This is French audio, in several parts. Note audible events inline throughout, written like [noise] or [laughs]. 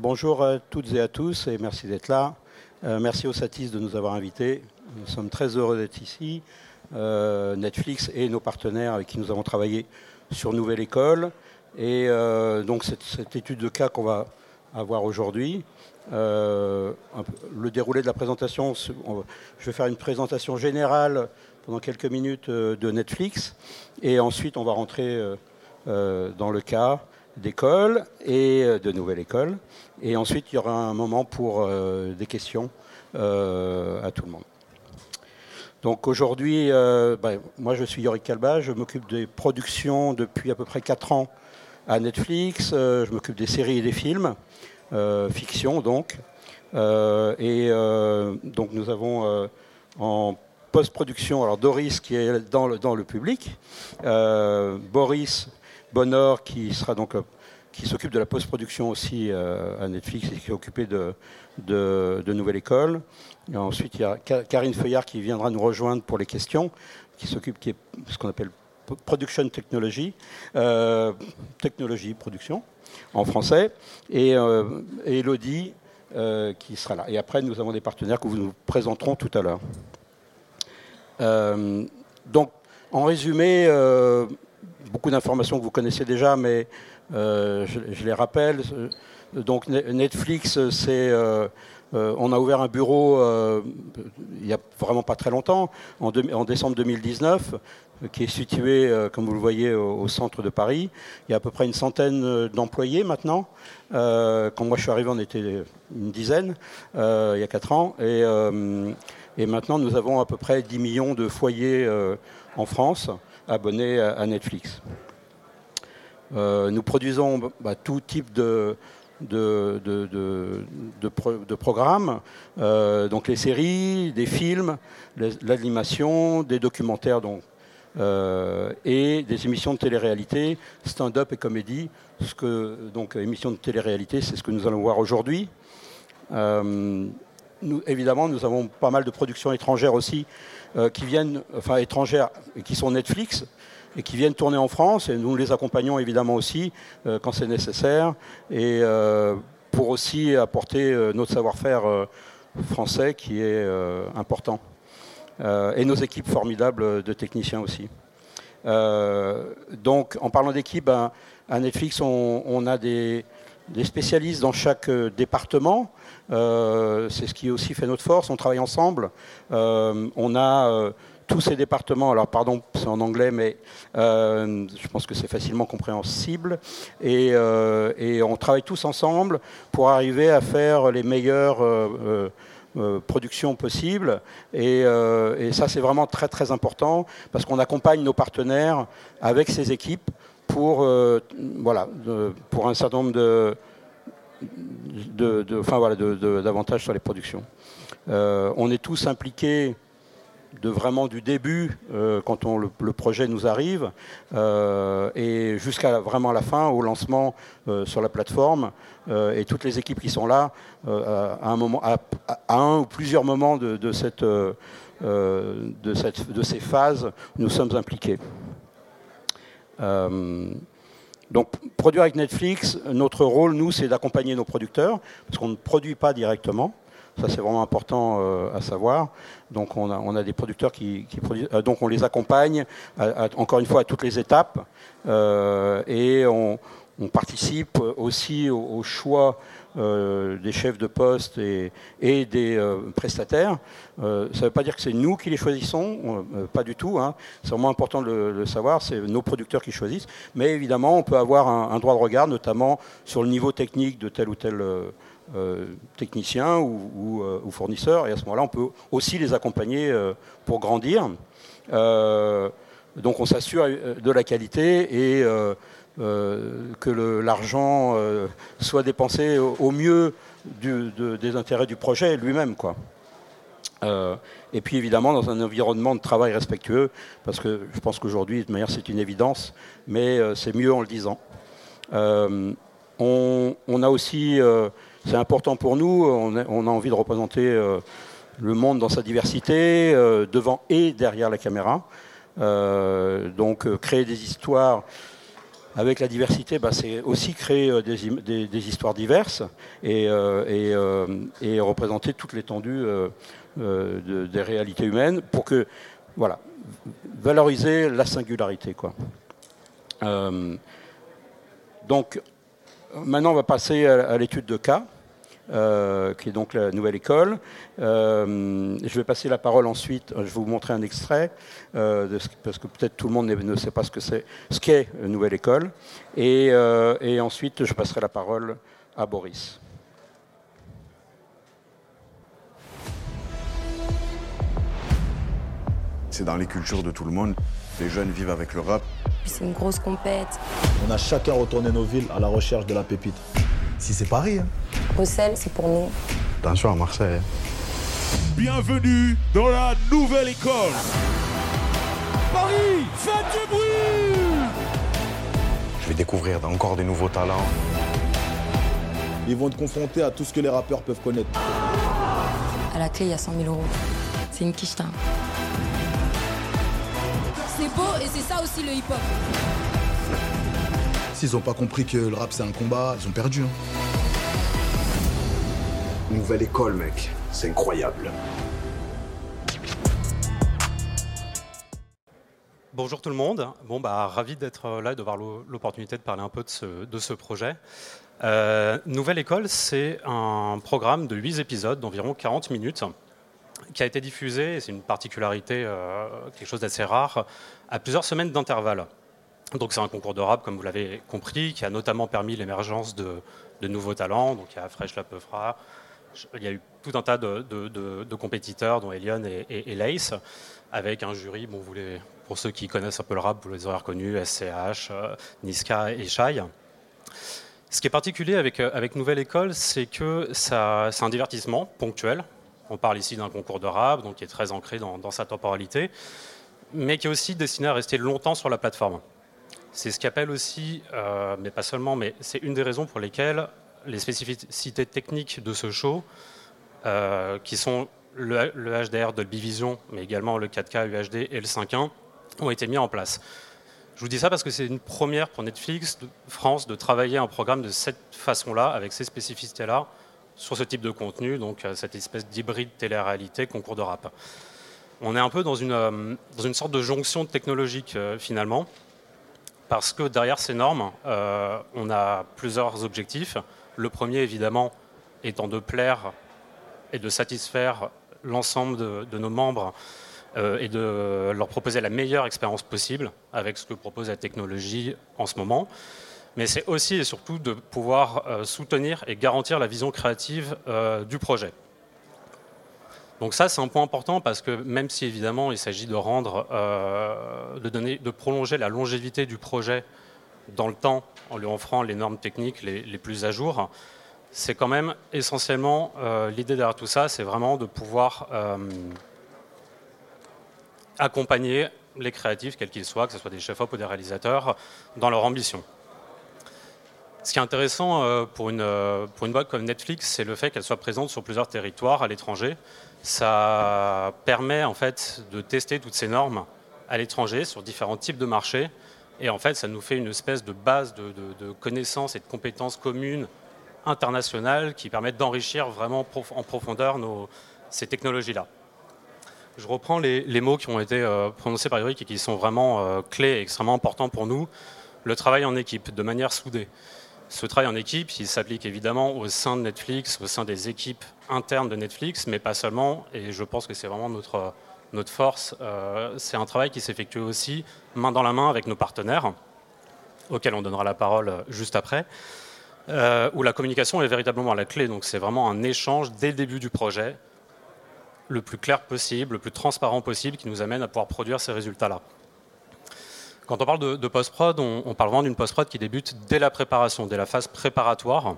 bonjour à toutes et à tous et merci d'être là. merci au Satis de nous avoir invités. Nous sommes très heureux d'être ici. Netflix et nos partenaires avec qui nous avons travaillé sur Nouvelle École. Et donc cette, cette, étude de cas qu'on va avoir aujourd'hui. le déroulé de la présentation, je vais faire une présentation générale pendant quelques minutes de Netflix et ensuite on va rentrer dans le cas d'école et euh, de nouvelle école. Et ensuite, il y aura un moment pour euh, des questions euh, à tout le monde. Donc aujourd'hui, ben, moi je suis Yorick Calba, je m'occupe des productions depuis à peu près 4 ans à Netflix, je m'occupe des séries et des films, fiction donc. et donc nous avons en post-production, alors Doris qui est dans le, dans le public, Boris Bonheur qui sera donc euh, qui s'occupe de la post-production aussi euh, à Netflix et qui est occupé de, de, Nouvelle École. Ensuite, il y a Karine Feuillard qui viendra nous rejoindre pour les questions, qui s'occupe, qui est ce qu'on appelle Production Technology, euh, technologie, production, en français, et, Elodie qui sera là. Et après, nous avons des partenaires que vous nous présenterons tout à l'heure. donc, en résumé, beaucoup d'informations que vous connaissez déjà, mais euh, je, les rappelle. Donc Netflix, c'est euh, euh, on a ouvert un bureau il n'y a vraiment pas très longtemps, en, décembre 2019, qui est situé, comme vous le voyez, au, centre de Paris. Il y a à peu près une centaine d'employés maintenant. quand moi je suis arrivé, on était une dizaine, il y a quatre ans. Et, et, maintenant, nous avons à peu près 10 millions de foyers en France abonnés à, Netflix. Euh, nous produisons bah, tout type de, de, de, programmes, euh, donc les séries, des films, l'animation, des documentaires donc, euh, et des émissions de télé-réalité, stand-up et comédie. Ce que, donc émissions de télé-réalité, c'est ce que nous allons voir aujourd'hui. évidemment, nous avons pas mal de productions étrangères aussi qui viennent, enfin étrangères, qui sont Netflix, et qui viennent tourner en France. Et nous les accompagnons évidemment aussi euh, quand c'est nécessaire, et euh, pour aussi apporter notre savoir-faire français qui est important. et nos équipes formidables de techniciens aussi. donc, en parlant d'équipe, ben, à Netflix, on, a des, des, spécialistes dans chaque département. Euh, c'est ce qui aussi fait notre force. On travaille ensemble. Euh, on a euh, tous ces départements, alors pardon, c'est en anglais, mais je pense que c'est facilement compréhensible. Et, on travaille tous ensemble pour arriver à faire les meilleures productions possibles. Et, ça, c'est vraiment très très important parce qu'on accompagne nos partenaires avec ces équipes pour, voilà, pour un certain nombre de de, enfin, voilà, davantage sur les productions. Euh, on est tous impliqués de vraiment du début, euh, quand on, le, projet nous arrive, euh, et jusqu'à vraiment la fin, au lancement sur la plateforme, et toutes les équipes qui sont là, à, un moment, à, un ou plusieurs moments de, cette, de, cette, de ces phases, nous sommes impliqués. Donc, produire avec Netflix, notre rôle, nous, c'est d'accompagner nos producteurs, parce qu'on ne produit pas directement. Ça, c'est vraiment important euh, à savoir. Donc, on a, des producteurs qui, produisent. Euh, donc, on les accompagne, encore une fois, à toutes les étapes. Euh, et on, participe aussi au choix euh, des chefs de poste et, des euh, prestataires. Euh, ça ne veut pas dire que c'est nous qui les choisissons, pas du tout. Hein. C'est vraiment important de le, savoir, c'est nos producteurs qui choisissent. Mais évidemment, on peut avoir un, droit de regard, notamment sur le niveau technique de tel ou tel technicien ou, fournisseur. Et à ce moment-là, on peut aussi les accompagner pour grandir. donc on s'assure de la qualité et que l'argent euh, soit dépensé au, mieux des intérêts du projet lui-même. Euh, et puis évidemment dans un environnement de travail respectueux, parce que je pense qu'aujourd'hui, de manière, c'est une évidence, mais c'est mieux en le disant. On, a aussi, c'est important pour nous, on a, envie de représenter le monde dans sa diversité, devant et derrière la caméra. donc créer des histoires avec la diversité, bah, c'est aussi créer des, histoires diverses et, et, représenter toute l'étendue des réalités humaines pour que, voilà, valoriser la singularité. Donc, maintenant, on va passer à l'étude de cas. Euh, qui est donc la nouvelle école. Euh, je vais passer la parole ensuite, je vais vous montrer un extrait, euh, parce que peut-être tout le monde ne sait pas ce que c'est, ce qu'est la nouvelle école. Et, et ensuite, je passerai la parole à Boris. C'est dans les cultures de tout le monde. Les jeunes vivent avec le rap. C'est une grosse compète. On a chacun retourné nos villes à la recherche de la pépite. Si c'est Paris. Hein. Bruxelles, c'est pour nous. Attention à Marseille. Bienvenue dans la nouvelle école. Paris, faites du bruit Je vais découvrir encore des nouveaux talents. Ils vont être confrontés à tout ce que les rappeurs peuvent connaître. À la clé, il y a 100 000 euros. C'est une quiche C'est beau et c'est ça aussi le hip-hop. S'ils n'ont pas compris que le rap c'est un combat, ils ont perdu. Hein. Nouvelle école, mec. C'est incroyable. Bonjour tout le monde. Bon, bah, ravi d'être là et de voir l'opportunité de parler un peu de ce, projet. Euh, Nouvelle École, c'est un programme de 8 épisodes d'environ 40 minutes qui a été diffusé, et c'est une particularité, euh, quelque chose d'assez rare, à plusieurs semaines d'intervalle. Donc c'est un concours de rap, comme vous l'avez compris, qui a notamment permis l'émergence de, nouveaux talents. Donc il y a Fresh La Peufra, il y a eu tout un tas de, compétiteurs, dont Elion et, Lace, avec un jury, bon, pour ceux qui connaissent un peu le rap, vous les aurez reconnus, SCH, euh, Niska et Shai. Ce qui est particulier avec, euh, Nouvelle École, c'est que c'est un divertissement ponctuel. On parle ici d'un concours de rap, donc qui est très ancré dans, dans sa temporalité, mais qui est aussi destiné à rester longtemps sur la plateforme. C'est ce qu'appelle aussi, euh, mais pas seulement, mais c'est une des raisons pour lesquelles les spécificités techniques de ce show, euh, qui sont le, HDR de Vision, mais également le 4K UHD et le 5.1, ont été mis en place. Je vous dis ça parce que c'est une première pour Netflix France de travailler un programme de cette façon-là, avec ces spécificités-là, sur ce type de contenu, donc euh, cette espèce d'hybride télé-réalité concours de rap. On est un peu dans une, une sorte de jonction technologique finalement parce que derrière ces normes, euh, on a plusieurs objectifs. Le premier, évidemment, étant de plaire et de satisfaire l'ensemble de, nos membres euh, et de leur proposer la meilleure expérience possible avec ce que propose la technologie en ce moment. Mais c'est aussi et surtout de pouvoir euh, soutenir et garantir la vision créative du projet. Donc ça, c'est un point important parce que même si évidemment il s'agit de rendre, euh, de donner, de prolonger la longévité du projet dans le temps en lui offrant les normes techniques les, plus à jour, c'est quand même essentiellement euh, l'idée derrière tout ça, c'est vraiment de pouvoir euh, accompagner les créatifs, quels qu'ils soient, que ce soit des chefs-op ou des réalisateurs, dans leur ambition. Ce qui est intéressant pour une, pour une boîte comme Netflix, c'est le fait qu'elle soit présente sur plusieurs territoires à l'étranger ça permet en fait de tester toutes ces normes à l'étranger sur différents types de marchés. Et en fait, ça nous fait une espèce de base de, connaissances et de compétences communes internationales qui permettent d'enrichir vraiment en profondeur ces technologies-là. Je reprends les, mots qui ont été euh, prononcés par Eric et qui sont vraiment euh, clés et extrêmement importants pour nous. Le travail en équipe, de manière soudée. Ce travail en équipe, il s'applique évidemment au sein de Netflix, au sein des équipes internes de Netflix, mais pas seulement. Et je pense que c'est vraiment notre, notre force. Euh, c'est un travail qui s'effectue aussi main dans la main avec nos partenaires, auxquels on donnera la parole juste après, euh, où la communication est véritablement la clé. Donc c'est vraiment un échange dès le début du projet, le plus clair possible, le plus transparent possible, qui nous amène à pouvoir produire ces résultats-là. Quand on parle de, post-prod, on, parle vraiment d'une post-prod qui débute dès la préparation, dès la phase préparatoire.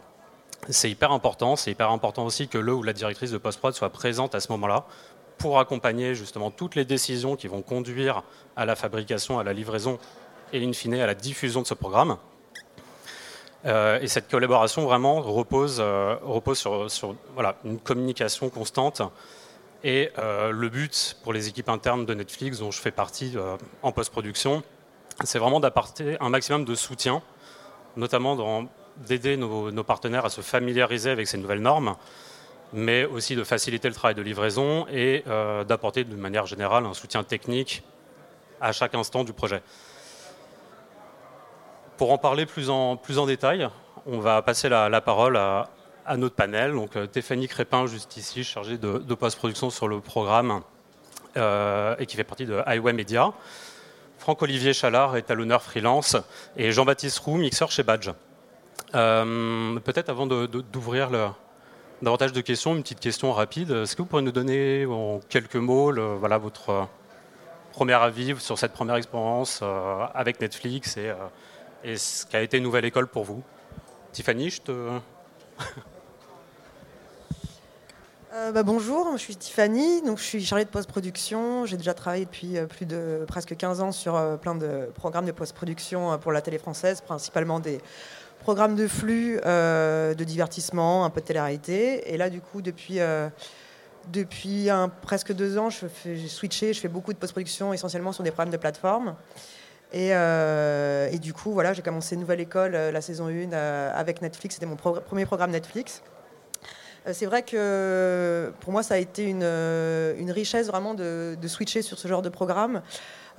C'est hyper important. C'est hyper important aussi que le ou la directrice de post-prod soit présente à ce moment-là pour accompagner justement toutes les décisions qui vont conduire à la fabrication, à la livraison et in fine à la diffusion de ce programme. Euh, et cette collaboration vraiment repose, euh, repose sur, voilà, une communication constante. Et euh, le but pour les équipes internes de Netflix, dont je fais partie en post-production, c'est vraiment d'apporter un maximum de soutien notamment d'aider nos, partenaires à se familiariser avec ces nouvelles normes, mais aussi de faciliter le travail de livraison et euh, d'apporter de manière générale un soutien technique à chaque instant du projet. Pour en parler plus en, plus en détail, on va passer la, parole à, notre panel. Donc, euh, Stéphanie Crépin, juste ici, chargée de, post-production sur le programme euh, et qui fait partie de Highway Media. Franck-Olivier Chalard, étalonneur freelance, et Jean-Baptiste Roux, mixeur chez Badge. Euh, peut-être avant d'ouvrir davantage de questions, une petite question rapide. Est-ce que vous pourriez nous donner en quelques mots votre premier avis sur cette première expérience euh, avec Netflix et, euh, et, ce qu'a été Nouvelle École pour vous? Tiffany, je te... [laughs] Euh, bah, bonjour, je suis Tiffany, donc je suis chargée de post-production. J'ai déjà travaillé depuis euh, plus de presque 15 ans sur euh, plein de programmes de post-production pour la télé française, principalement des programmes de flux, de divertissement, un peu de télé-réalité. Et là, du coup, depuis, depuis presque deux ans, j'ai switché, je fais beaucoup de post-production essentiellement sur des programmes de plateforme. Et, et du coup, voilà, j'ai commencé Nouvelle École, la saison 1, avec Netflix. C'était mon premier programme Netflix. Euh, c'est vrai que pour moi, ça a été une, euh, richesse vraiment de, switcher sur ce genre de programme.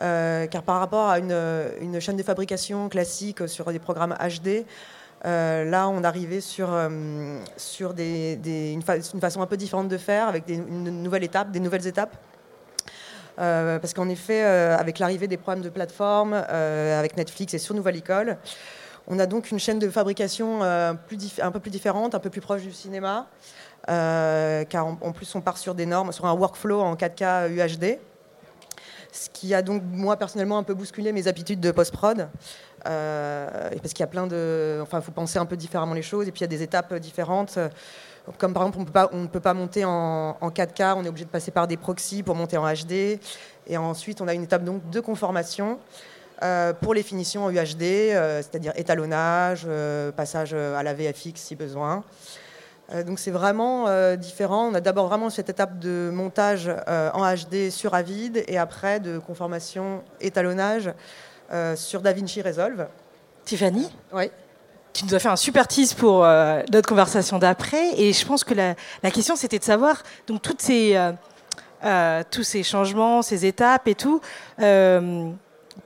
Euh, car par rapport à une, chaîne de fabrication classique sur des programmes HD, là, on arrivait sur, sur une, façon un peu différente de faire, avec des, une nouvelle étape, des nouvelles étapes. parce qu'en effet, avec l'arrivée des programmes de plateforme, avec Netflix et sur Nouvelle École, on a donc une chaîne de fabrication euh, un peu plus différente, un peu plus proche du cinéma, euh, car en, plus on part sur des normes, sur un workflow en 4K UHD, ce qui a donc moi personnellement un peu bousculé mes habitudes de post-prod. Euh, parce qu'il y a plein de. Enfin, il faut penser un peu différemment les choses, et puis il y a des étapes différentes. Comme par exemple, on, ne peut pas monter en, 4K, on est obligé de passer par des proxys pour monter en HD. Et ensuite, on a une étape donc de conformation. Euh, pour les finitions en UHD, c'est-à-dire étalonnage, euh, passage à la VFX si besoin. Donc c'est vraiment différent. On a d'abord vraiment cette étape de montage en HD sur Avid et après de conformation étalonnage sur DaVinci Resolve. Tiffany Oui. Tu nous as fait un super tease pour notre conversation d'après et je pense que la, la question c'était de savoir donc toutes ces, tous ces changements, ces étapes et tout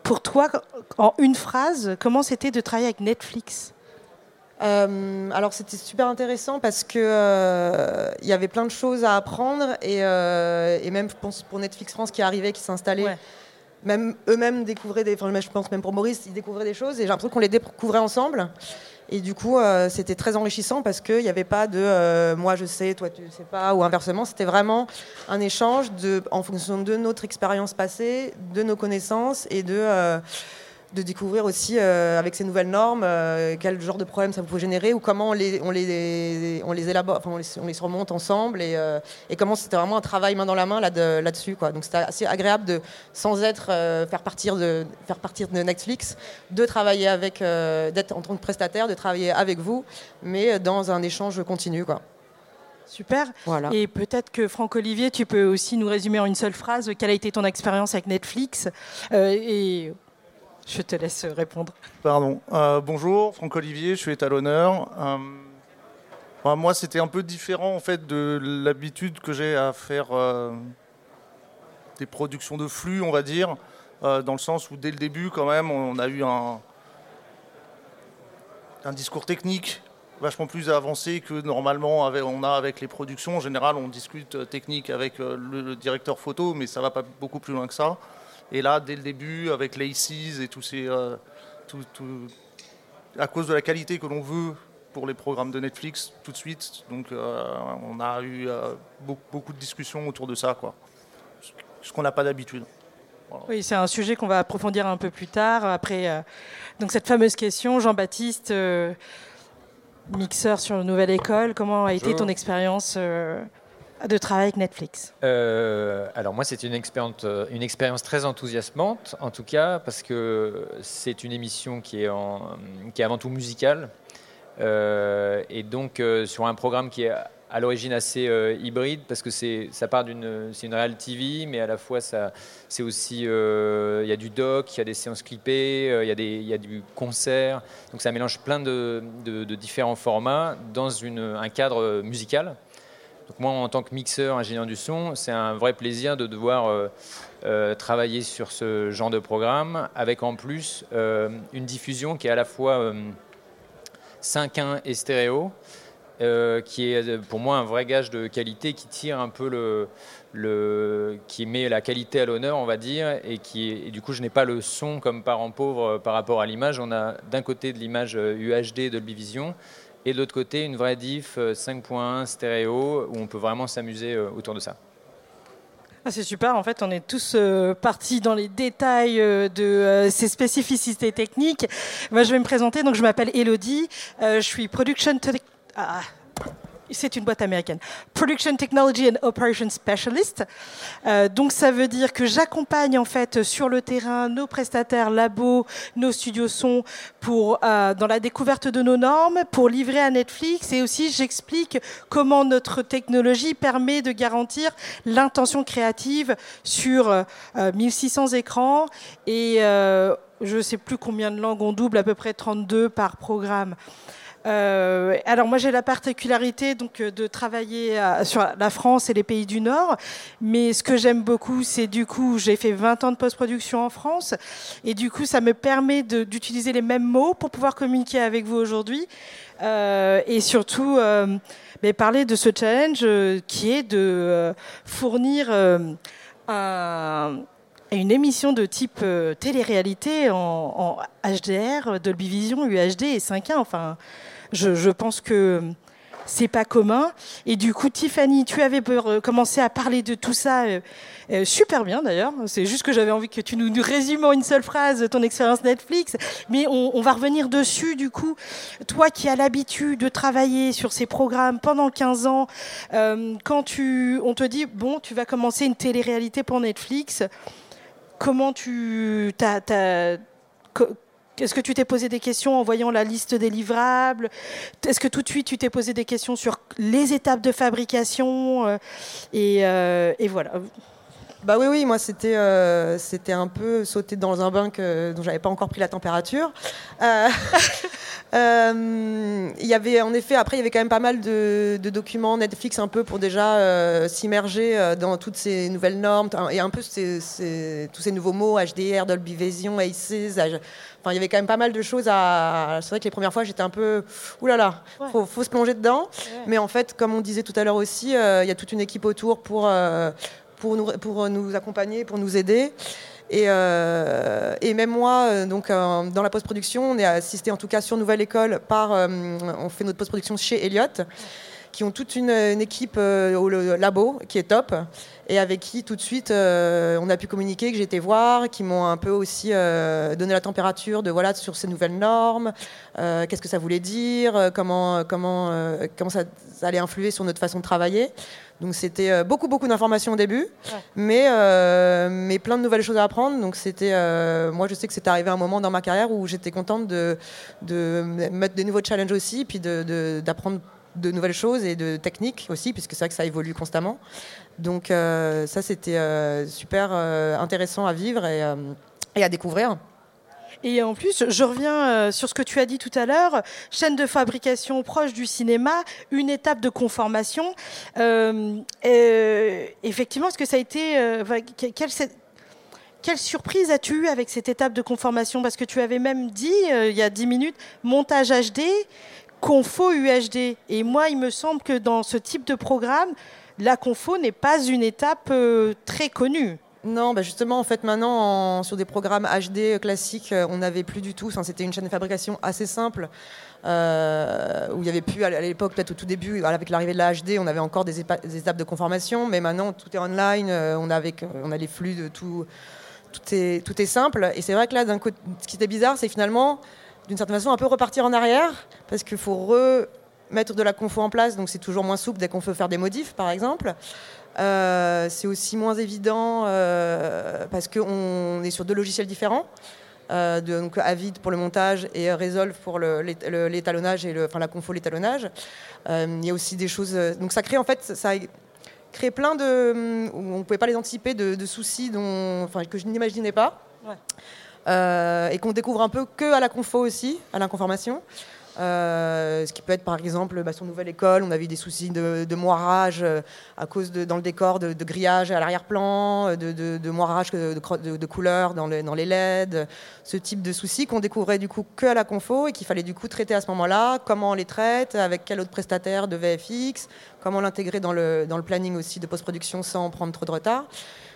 pour toi, en une phrase, comment c'était de travailler avec Netflix? Euh, alors c'était super intéressant parce que euh, il y avait plein de choses à apprendre et, euh, et, même je pense pour Netflix France qui arrivait, qui s'installait, même eux-mêmes découvraient des, enfin je pense même pour Maurice, ils découvraient des choses et j'ai l'impression qu'on les découvrait ensemble. Et du coup, c'était très enrichissant parce qu'il n'y avait pas de moi je sais, toi tu ne sais pas, ou inversement. C'était vraiment un échange de, en fonction de notre expérience passée, de nos connaissances et de. De découvrir aussi euh, avec ces nouvelles normes euh, quel genre de problème ça peut générer ou comment on les, on les, on les élabore, enfin, on les, surmonte ensemble et, euh, et comment c'était vraiment un travail main dans la main là-dessus. Là quoi. Donc c'était assez agréable de, sans être faire, partir de, faire partir de Netflix, de travailler avec, d'être en tant que prestataire, de travailler avec vous, mais dans un échange continu. Quoi. Super. Voilà. Et peut-être que Franck Olivier, tu peux aussi nous résumer en une seule phrase quelle a été ton expérience avec Netflix et je te laisse répondre. Pardon. Euh, bonjour, Franck Olivier, je suis étalonneur. Euh, moi, c'était un peu différent en fait de l'habitude que j'ai à faire euh, des productions de flux, on va dire, dans le sens où dès le début, quand même, on a eu un, discours technique vachement plus avancé que normalement on a avec les productions. En général, on discute technique avec le directeur photo, mais ça va pas beaucoup plus loin que ça. Et là, dès le début, avec l'ACES et tous ces. Euh, à cause de la qualité que l'on veut pour les programmes de Netflix, tout de suite. Donc, euh, on a eu euh, beaucoup, de discussions autour de ça, quoi. Ce qu'on n'a pas d'habitude. Oui, c'est un sujet qu'on va approfondir un peu plus tard. Après, donc cette fameuse question, Jean-Baptiste, mixeur sur Nouvelle École, comment a été ton expérience de travailler avec Netflix. Euh, Alors moi, c'est une expérience, euh, une expérience très enthousiasmante, en tout cas, parce que c'est une émission qui est, qui est avant tout musicale. Euh, et donc sur un programme qui est à l'origine assez hybride parce que c'est ça part d'une c'est une réal TV mais à la fois c'est aussi il y a du doc il y a des séances clippées il y a y a du concert. Donc ça mélange plein de, de, de différents formats dans une, un cadre musical donc moi en tant que mixeur ingénieur du son c'est un vrai plaisir de devoir euh, travailler sur ce genre de programme avec en plus une diffusion qui est à la fois 5.1 et stéréo euh, qui est pour moi un vrai gage de qualité qui tire un peu le, qui met la qualité à l'honneur, on va dire, et qui du coup je n'ai pas le son comme parent pauvre euh, par rapport à l'image. On a d'un côté de l'image UHD euh, de Vision et de l'autre côté une vraie diff 5.1 stéréo où on peut vraiment s'amuser autour de ça. Ah, c'est super, en fait, on est tous partis dans les détails de ces spécificités techniques. Moi, je vais me présenter, donc je m'appelle Elodie, je suis production ah, c'est une boîte américaine. Production Technology and Operations Specialist. Euh, donc ça veut dire que j'accompagne en fait sur le terrain nos prestataires, labos, nos studios son pour euh, dans la découverte de nos normes, pour livrer à Netflix et aussi j'explique comment notre technologie permet de garantir l'intention créative sur 1600 euh, écrans et je ne sais plus combien de langues on double, à peu près 32 par programme. Euh, alors moi j'ai la particularité donc euh, de travailler euh, sur la France et les pays du Nord, mais ce que j'aime beaucoup c'est du coup j'ai fait 20 ans de post-production en France et du coup ça me permet d'utiliser les mêmes mots pour pouvoir communiquer avec vous aujourd'hui et surtout parler de ce challenge qui est de fournir un une émission de type télé-réalité en, en, HDR, Dolby Vision, UHD et 5.1. Enfin, je, pense que c'est pas commun. Et du coup, Tiffany, tu avais euh, commencé à parler de tout ça euh, euh, super bien d'ailleurs. C'est juste que j'avais envie que tu nous, résumes en une seule phrase ton expérience Netflix. Mais on, va revenir dessus du coup. Toi qui as l'habitude de travailler sur ces programmes pendant 15 ans, quand tu, on te dit, bon, tu vas commencer une télé-réalité pour Netflix, comment tu... As, est-ce que tu t'es posé des questions en voyant la liste des livrables? Est-ce que tout de suite tu t'es posé des questions sur les étapes de fabrication euh, euh, et, voilà. Bah oui, oui, moi c'était euh, c'était un peu sauter dans un bain que, dont j'avais pas encore pris la température. [laughs] Il y avait en effet, après il y avait quand même pas mal de, documents Netflix un peu pour déjà s'immerger dans toutes ces nouvelles normes et un peu tous ces nouveaux mots HDR, Dolby Vision, ACES, il y avait quand même pas mal de choses à. C'est vrai que les premières fois, j'étais un peu. Ouh là là, faut, faut se plonger dedans. Mais en fait, comme on disait tout à l'heure aussi, euh, il y a toute une équipe autour pour, euh, pour, nous, pour nous accompagner, pour nous aider. Et, euh, et, même moi, donc dans la post-production, on est assisté en tout cas sur Nouvelle École par, on fait notre post-production chez Elliott, qui ont toute une équipe au labo qui est top et avec qui tout de suite euh, on a pu communiquer, que j'ai été voir, qui m'ont un peu aussi euh, donné la température de voilà sur ces nouvelles normes, euh, qu'est-ce que ça voulait dire, comment comment comment ça, allait influer sur notre façon de travailler. Donc c'était beaucoup beaucoup d'informations au début, mais mais plein de nouvelles choses à apprendre. Donc c'était moi je sais que c'est arrivé un moment dans ma carrière où j'étais contente de de mettre des nouveaux challenges aussi, puis d'apprendre de, de nouvelles choses et de techniques aussi, puisque c'est vrai que ça évolue constamment. Donc euh, ça, c'était euh, super euh, intéressant à vivre et, à découvrir. Et en plus, je reviens sur ce que tu as dit tout à l'heure, chaîne de fabrication proche du cinéma, une étape de conformation. effectivement, est-ce que ça a été... quelle, quelle, surprise as-tu eu avec cette étape de conformation? Parce que tu avais même dit, il y a 10 minutes, montage HD, confo UHD. Et moi, il me semble que dans ce type de programme, la confo n'est pas une étape euh, très connue. Non, bah justement, en fait, maintenant, sur des programmes HD classiques, euh, on n'avait plus du tout. C'était une chaîne de fabrication assez simple, euh, où il y avait plus, à l'époque, peut-être au tout début, avec l'arrivée de la HD, on avait encore des, étapes de conformation, mais maintenant, tout est online, on, a les flux de tout, tout est, tout est simple. Et c'est vrai que là, ce qui était bizarre, c'est finalement, d'une certaine façon, un peu repartir en arrière, parce qu'il faut re mettre de la confo en place, donc c'est toujours moins souple dès qu'on veut faire des modifs, par exemple. Euh, c'est aussi moins évident euh, parce qu'on est sur deux logiciels différents. euh, de, donc Avid pour le montage et Resolve pour l'étalonnage et le, enfin la confo l'étalonnage. Euh, il y a aussi des choses. Donc ça crée en fait ça crée plein de on ne pouvait pas les anticiper de, de soucis dont, enfin que je n'imaginais pas. Ouais. Et qu'on découvre un peu que à la confo aussi, à l'inconformation. Euh, ce qui peut être par exemple bah, sur Nouvelle École, on avait eu des soucis de, moirage euh, à cause de, dans le décor de, grillage à l'arrière-plan, euh, de, moirage de, couleurs dans, dans les LED, ce type de soucis qu'on découvrait du coup que à la confo et qu'il fallait du coup traiter à ce moment-là, comment on les traite, avec quel autre prestataire de VFX, comment l'intégrer dans le, dans le planning aussi de post-production sans prendre trop de retard.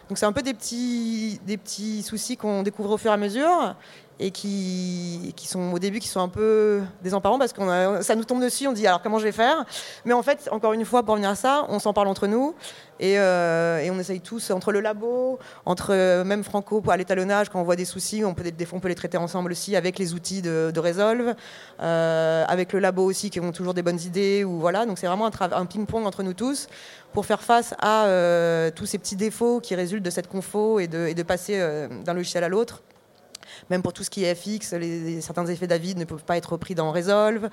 Donc c'est un peu des petits, des petits soucis qu'on découvre au fur et à mesure et qui, sont au début qui sont un peu désemparants parce que ça nous tombe dessus, on dit alors comment je vais faire? Mais en fait, encore une fois, pour revenir à ça, on s'en parle entre nous et, euh, on essaye tous, entre le labo, entre euh, même Franco à l'étalonnage, quand on voit des soucis, on peut, des fois, on peut les traiter ensemble aussi avec les outils de, de Resolve, euh, avec le labo aussi qui ont toujours des bonnes idées. Ou, voilà. Donc c'est vraiment un, ping-pong entre nous tous pour faire face à tous ces petits défauts qui résultent de cette confo et de, passer d'un logiciel à l'autre. Même pour tout ce qui est FX, les, certains effets David ne peuvent pas être repris dans Resolve.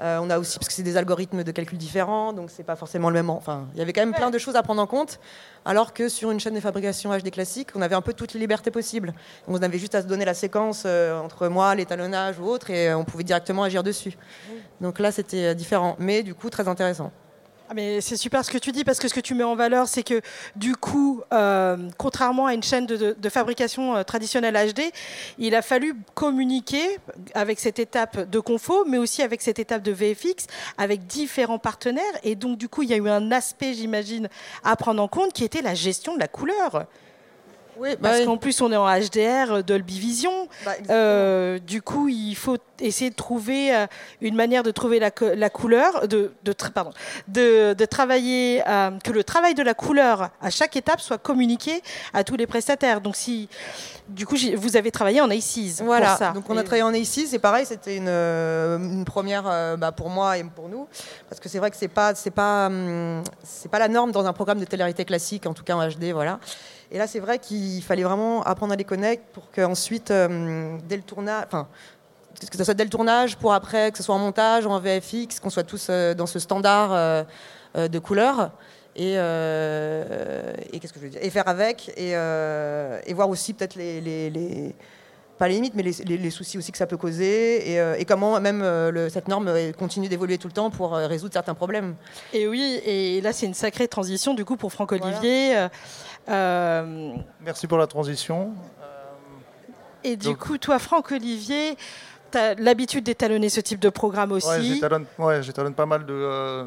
Euh, on a aussi, parce que c'est des algorithmes de calcul différents, donc c'est pas forcément le même. en- Enfin, il y avait quand même plein de choses à prendre en compte, alors que sur une chaîne de fabrication HD classique, on avait un peu toutes les libertés possibles. On avait juste à se donner la séquence euh, entre moi, l'étalonnage ou autre, et on pouvait directement agir dessus. Donc là, c'était euh, différent, mais du coup très intéressant. Ah, mais c'est super ce que tu dis parce que ce que tu mets en valeur, c'est que du coup, euh, contrairement à une chaîne de, fabrication euh, traditionnelle HD, il a fallu communiquer avec cette étape de confo, mais aussi avec cette étape de VFX, avec différents partenaires. Et donc, du coup, il y a eu un aspect, j'imagine, à prendre en compte qui était la gestion de la couleur. Oui, Parce oui. qu'en plus, on est en HDR, euh, Dolby Vision. Bah. Euh, du coup, il faut essayer de trouver euh, une manière de trouver la, co- la couleur, de, de, tra- pardon, de, de travailler, euh, que le travail de la couleur à chaque étape soit communiqué à tous les prestataires. Donc, si, du coup, vous avez travaillé en ACES Voilà, pour ça. donc on a travaillé en A6, c'est pareil, c'était une, une première euh, bah, pour moi et pour nous, parce que c'est vrai que c'est pas, c'est pas, hum, c'est pas la norme dans un programme de télé-réalité classique, en tout cas en HD, voilà. Et là, c'est vrai qu'il fallait vraiment apprendre à les connaître pour qu'ensuite, euh, dès le tournage, enfin, que ce soit dès le tournage, pour après, que ce soit en montage, en VFX, qu'on soit tous euh, dans ce standard euh, de couleurs. Et, qu'est-ce que je veux dire? Et faire avec, et, voir aussi peut-être les- pas les limites, mais les, les- les soucis aussi que ça peut causer, et, euh, et comment même euh, le- cette norme euh, continue d'évoluer tout le temps pour euh, résoudre certains problèmes. Et oui, et là, c'est une sacrée transition, du coup, pour Franck-Olivier. Euh, euh, Merci pour la transition. et du Donc- coup, toi, Franck-Olivier, tu as l'habitude d'étalonner ce type de programme aussi. Ouais, j'étalonne ouais, pas mal de, euh,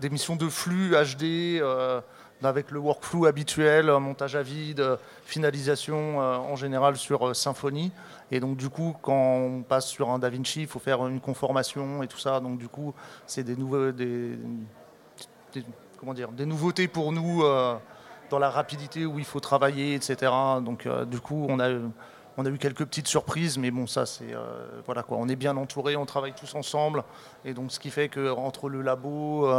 d'émissions de flux HD euh, avec le workflow habituel, montage à vide, finalisation euh, en général sur euh, Symfony. Et donc du coup, quand on passe sur un DaVinci, il faut faire une conformation et tout ça. Donc du coup, c'est des, nouveaux, comment dire, des nouveautés pour nous euh, dans la rapidité où il faut travailler, etc. Donc du coup, on a, on a eu quelques petites surprises, mais bon, ça c'est voilà quoi. On est bien entouré, on travaille tous ensemble, et donc ce qui fait que entre le labo,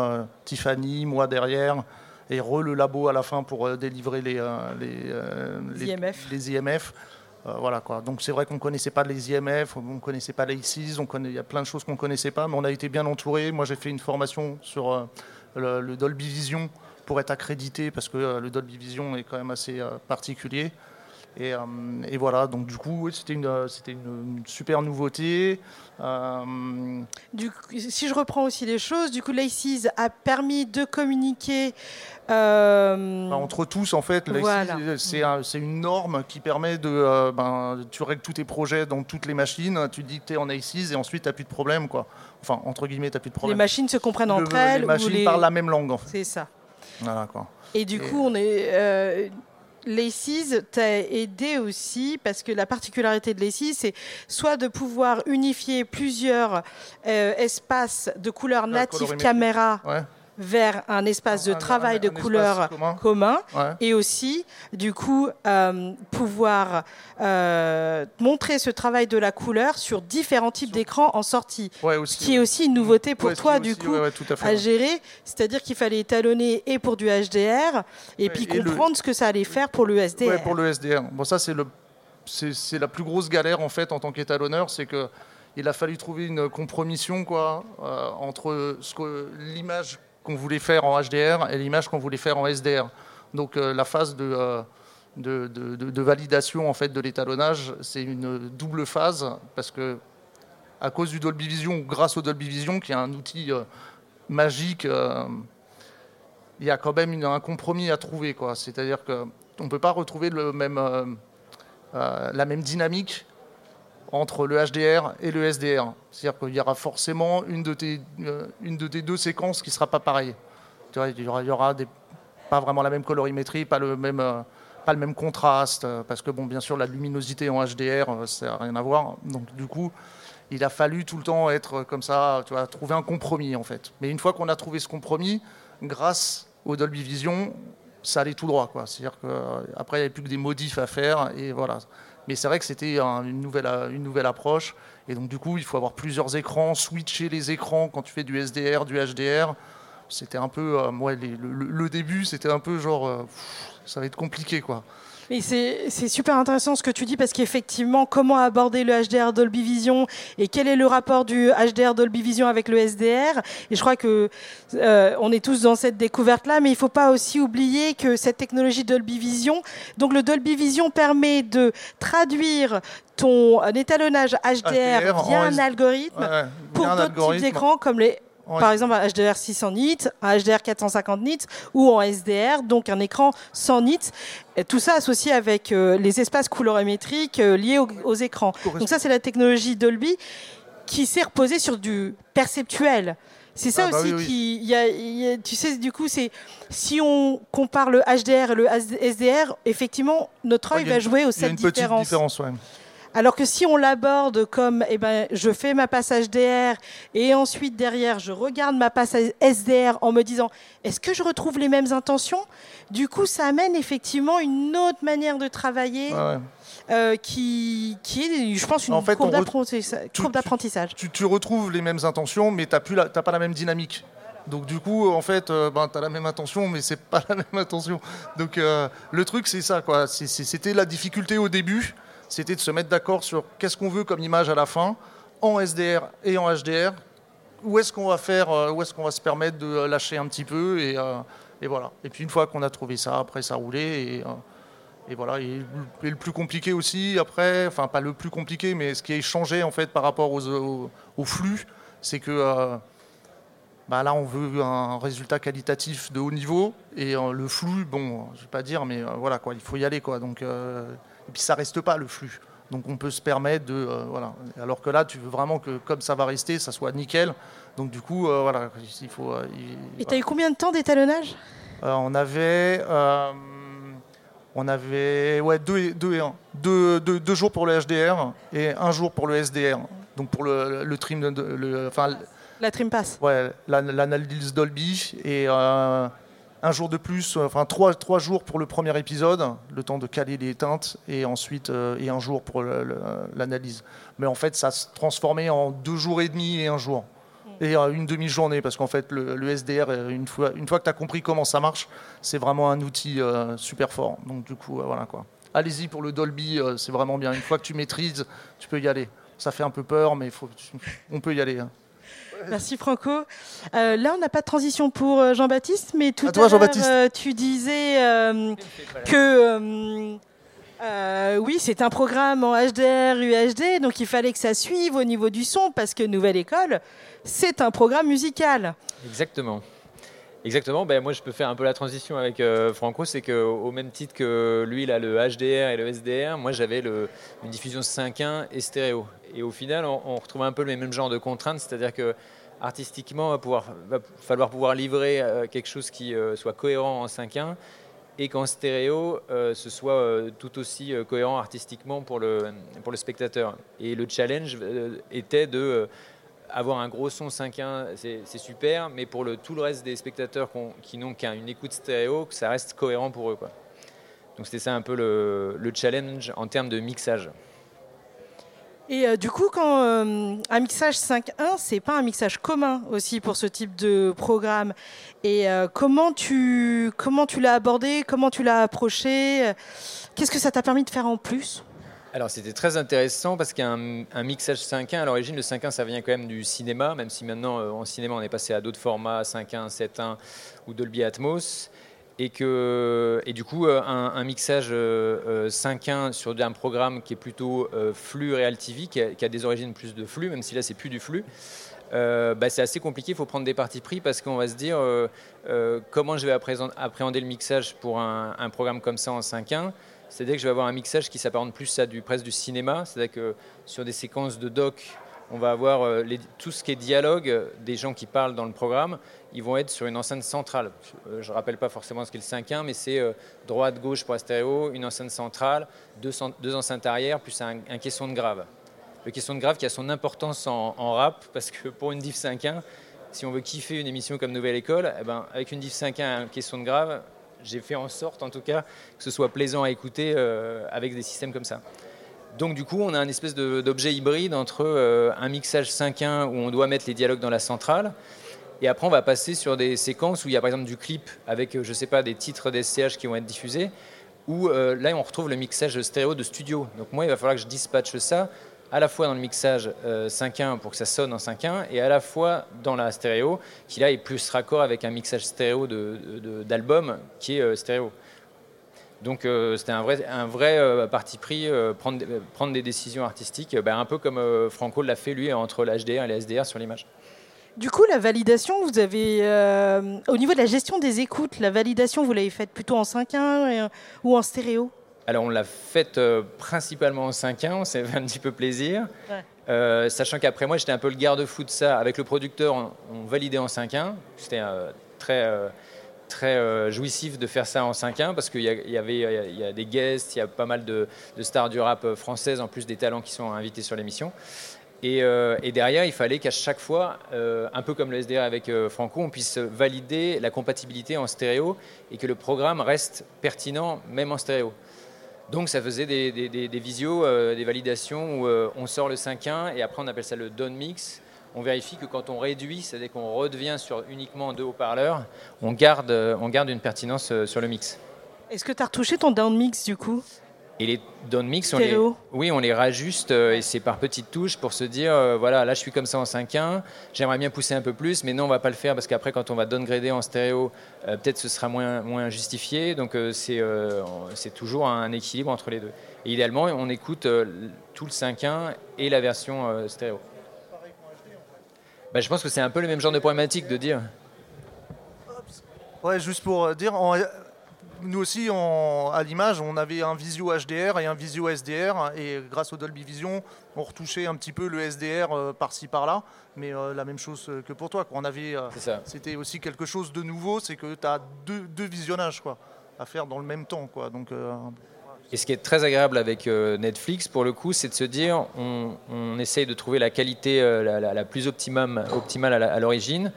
Tiffany, moi derrière, et re le labo à la fin pour euh, délivrer les euh, les, euh, les, IMF. les IMF. euh, voilà quoi. Donc c'est vrai qu'on connaissait pas les IMF, on connaissait pas les ICIS, il y a plein de choses qu'on connaissait pas, mais on a été bien entouré. Moi j'ai fait une formation sur euh, le, le Dolby Vision pour être accrédité parce que euh, le Dolby Vision est quand même assez particulier. Et, euh, et voilà, donc du coup, c'était une, euh, c'était une, une super nouveauté. Euh, Du si je reprends aussi les choses, du coup, l'ACES a permis de communiquer. euh, bah, entre tous, en fait, Voilà. C'est un- c'est une norme qui permet de. euh, ben, tu règles tous tes projets dans toutes les machines, tu dis que tu es en ACES et ensuite tu n'as plus de problème. Quoi. Enfin, entre guillemets, tu n'as plus de les problème. machines se comprennent Le- entre elles. Les ou machines les- parlent la même langue, en fait. C'est ça. Voilà, quoi. Et du Et- coup, on est. Euh, L'ACES t'a aidé aussi parce que la particularité de l'ACES, c'est soit de pouvoir unifier plusieurs euh, espaces de couleurs La natives colorimétrie. caméra Ouais. Vers un espace de Un- travail un- de couleurs commun. commun Ouais. et aussi du coup euh, pouvoir euh, montrer ce travail de la couleur sur différents types d'écrans en sortie Ouais, ce aussi, qui est aussi une nouveauté pour Ouais, ce toi du coup à fait, à ouais. gérer c'est-à-dire qu'il fallait étalonner et pour du HDR et puis et le- comprendre ce que ça allait faire pour le SDR pour le SDR. Bon, ça, c'est le c'est la plus grosse galère en fait en tant qu'étalonneur, c'est que il a fallu trouver une compromission quoi entre l'image qu'on voulait faire en HDR et l'image qu'on voulait faire en SDR. Donc la phase de de, validation en fait de l'étalonnage. C'est une double phase parce que à cause du Dolby Vision ou grâce au Dolby Vision, qui est un outil euh, magique, euh, il y a quand même un compromis à trouver. C'est-à-dire qu'on ne peut pas retrouver euh, la même dynamique entre le HDR et le SDR. C'est-à-dire qu'il y aura forcément une de tes, une de tes deux séquences qui ne sera pas pareille. Il y aura, il y aura des, pas vraiment la même colorimétrie, pas le même pas le même contraste, euh, parce que bon, bien sûr, la luminosité en HDR, euh, ça n'a rien à voir. Donc du coup, il a fallu tout le temps être comme ça, tu vois, trouver un compromis en fait. Mais une fois qu'on a trouvé ce compromis, grâce au Dolby Vision, ça allait tout droit. C'est-à-dire qu'après, il n'y avait plus que des modifs à faire, et voilà. Mais c'est vrai que c'était une nouvelle, une nouvelle approche. Et donc, du coup, il faut avoir plusieurs écrans, switcher les écrans quand tu fais du SDR, du HDR. C'était un peu, euh, moi, le, début, c'était un peu genre, ça va être compliqué, quoi. Mais c'est super intéressant ce que tu dis parce qu'effectivement, comment aborder le HDR Dolby Vision et quel est le rapport du HDR Dolby Vision avec le SDR Et je crois que euh, on est tous dans cette découverte là, mais il ne faut pas aussi oublier que cette technologie Dolby Vision, donc le Dolby Vision permet de traduire ton étalonnage HDR, via un algorithme pour d'autres types d'écrans comme les par exemple, un HDR 600 nits, un HDR 450 nits ou en SDR, donc un écran 100 nits. Et tout ça associé avec euh, les espaces colorimétriques euh, liés aux, écrans. Donc ça, c'est la technologie Dolby qui s'est reposée sur du perceptuel. C'est ça ah, bah aussi qui, y a, tu sais, du coup, c'est si on compare le HDR et le SDR, effectivement, notre œil va jouer aux cette différences. Il y a une petite différence, ouais. Alors que si on l'aborde comme, eh ben, je fais ma passage DR et ensuite derrière, je regarde ma passage SDR en me disant, est-ce que je retrouve les mêmes intentions? Du coup, ça amène effectivement une autre manière de travailler. Euh, qui, qui est, je pense, une en courbe d'apprentissage. Tu, retrouves les mêmes intentions, mais tu n'as pas la même dynamique. Donc du coup, en fait, euh, ben, tu as la même intention, mais c'est pas [laughs] la même intention. Donc euh, le truc, c'est ça. quoi. C'était la difficulté au début c'était de se mettre d'accord sur qu'est-ce qu'on veut comme image à la fin, en SDR et en HDR. Où est-ce qu'on va faire, euh, où est-ce qu'on va se permettre de lâcher un petit peu et, euh, et voilà. Et puis une fois qu'on a trouvé ça, après ça roulait et, euh, et voilà. Et, le plus compliqué aussi après, enfin pas le plus compliqué, mais ce qui a changé en fait par rapport aux, au, flux, c'est que bah là, on veut un résultat qualitatif de haut niveau et le flux, bon, je vais pas dire, mais voilà quoi, il faut y aller quoi. Donc et puis ça reste pas le flux. Donc on peut se permettre de euh, voilà. Alors que là, tu veux vraiment que comme ça va rester, ça soit nickel. Donc du coup, euh, voilà, il faut. Euh, et tu as eu combien de temps d'étalonnage? On avait. on avait ouais, deux, et, deux, et un. Deux, deux, jours pour le HDR et un jour pour le SDR. Donc pour le, le trim, le, enfin, la trim pass. Ouais, l'analyse Dolby et un jour de plus, euh, enfin trois, trois, jours pour le premier épisode, le temps de caler les teintes, et ensuite euh, et un jour pour l'analyse. Mais en fait, ça se transformait en deux jours et demi et un jour. Mm. Et euh, une demi-journée, parce qu'en fait, le, SDR, une fois, une fois que tu as compris comment ça marche, c'est vraiment un outil super fort. Donc du coup, voilà quoi. Allez-y pour le Dolby, c'est vraiment bien. Une fois que tu maîtrises, tu peux y aller. Ça fait un peu peur, mais faut, on peut y aller. Hein. [laughs] Merci Franco. Euh, là, on n'a pas de transition pour euh, Jean-Baptiste, mais tout à, l'heure, euh, tu disais que oui, c'est un programme en HDR, UHD, donc il fallait que ça suive au niveau du son, parce que Nouvelle École, c'est un programme musical. Exactement. Exactement, ben, moi je peux faire un peu la transition avec Franco, c'est qu'au même titre que lui il a le HDR et le SDR, moi j'avais une diffusion 5.1 et stéréo. Et au final, on, retrouve un peu le même genre de contraintes, c'est-à-dire que artistiquement, va, va falloir pouvoir livrer euh, quelque chose qui euh, soit cohérent en 5.1 et qu'en stéréo, euh, ce soit tout aussi cohérent artistiquement pour le, pour le spectateur. Et le challenge était de avoir un gros son 5.1, c'est super, mais pour tout le reste des spectateurs qui n'ont qu'une écoute stéréo, que ça reste cohérent pour eux. Donc c'était ça un peu le challenge en termes de mixage. Et euh, du coup, quand euh, un mixage 5.1, c'est pas un mixage commun aussi pour ce type de programme. Et euh, comment tu comment tu l'as abordé, comment tu l'as approché, qu'est-ce que ça t'a permis de faire en plus? Alors c'était très intéressant parce qu'un un mixage 5.1, à l'origine le 5.1 ça vient quand même du cinéma, même si maintenant euh, en cinéma on est passé à d'autres formats, 5.1, 7.1 ou Dolby Atmos. Et, que, et du coup euh, un, mixage 5.1 euh, sur un programme qui est plutôt flux Real TV, qui a, des origines plus de flux, même si là c'est plus du flux, bah, c'est assez compliqué, il faut prendre des parties pris parce qu'on va se dire comment je vais appréhender le mixage pour un, un programme comme ça en 5.1 c'est-à-dire que je vais avoir un mixage qui s'apparente plus à du, presque du cinéma. C'est-à-dire que sur des séquences de doc, on va avoir euh, tout ce qui est dialogue des gens qui parlent dans le programme. Ils vont être sur une enceinte centrale. Je ne rappelle pas forcément ce qu'est le 5.1, mais c'est euh, droite-gauche pour la stéréo, une enceinte centrale, deux, enceintes arrière, plus un, caisson de grave. Le caisson de grave qui a son importance en, rap, [laughs] parce que pour une diff 5.1, si on veut kiffer une émission comme Nouvelle École, eh ben, avec une diff 5.1 et un caisson de grave, j'ai fait en sorte, en tout cas, que ce soit plaisant à écouter euh, avec des systèmes comme ça. Donc du coup, on a un espèce d'objet hybride entre euh, un mixage 5.1 où on doit mettre les dialogues dans la centrale, et après on va passer sur des séquences où il y a par exemple du clip avec, euh, je sais pas, des titres d'SCH qui vont être diffusés, où là on retrouve le mixage stéréo de studio. Donc moi, il va falloir que je dispatche ça à la fois dans le mixage 5.1 euh, pour que ça sonne en 5.1 et à la fois dans la stéréo qui là est plus raccord avec un mixage stéréo d'album qui est euh, stéréo. Donc euh, c'était un vrai, parti pris, prendre, prendre des décisions artistiques, ben, un peu comme Franco l'a fait lui entre l'HDR et les SDR sur l'image. Du coup, la validation, vous avez, au niveau de la gestion des écoutes, la validation, vous l'avez faite plutôt en 5.1 ou en stéréo? Alors on l'a faite euh, principalement en 5-1, on s'est fait un petit peu plaisir. Euh, sachant qu'après moi j'étais un peu le garde-fou de ça. Avec le producteur, on, validait en 5-1. C'était euh, très, très jouissif de faire ça en 5-1 parce qu'il y, avait y a des guests, il y a pas mal de, stars du rap françaises, en plus des talents qui sont invités sur l'émission. Et, et, derrière, il fallait qu'à chaque fois, un peu comme le SDR avec Franco, on puisse valider la compatibilité en stéréo et que le programme reste pertinent même en stéréo. Donc ça faisait des, des, visios, euh, des validations où euh, on sort le 5.1 et après on appelle ça le down mix. On vérifie que quand on réduit, c'est-à-dire qu'on redevient sur uniquement deux haut-parleurs, on garde, on garde une pertinence euh, sur le mix. Est-ce que tu as retouché ton down mix du coup? Et les down mix, on les, oui, on les rajuste euh, et c'est par petites touches pour se dire, euh, voilà, là je suis comme ça en 5.1, j'aimerais bien pousser un peu plus, mais non, on va pas le faire parce qu'après quand on va downgrader en stéréo, euh, peut-être ce sera moins, moins justifié. Donc c'est c'est toujours un équilibre entre les deux. Et idéalement, on écoute tout le 5.1 et la version stéréo. Bah, je pense que c'est un peu le même genre de problématique de dire. Ouais, juste pour dire, nous aussi, à l'image, on avait un visio HDR et un visio SDR. Et grâce au Dolby Vision, on retouchait un petit peu le SDR euh, par-ci par-là. Mais euh, la même chose que pour toi. On avait, euh, c'était aussi quelque chose de nouveau, c'est que tu as deux, visionnages quoi, à faire dans le même temps. Quoi. Donc, et ce qui est très agréable avec Netflix, pour le coup, c'est de se dire on, on, essaye de trouver la qualité la, plus optimum, optimale à l'origine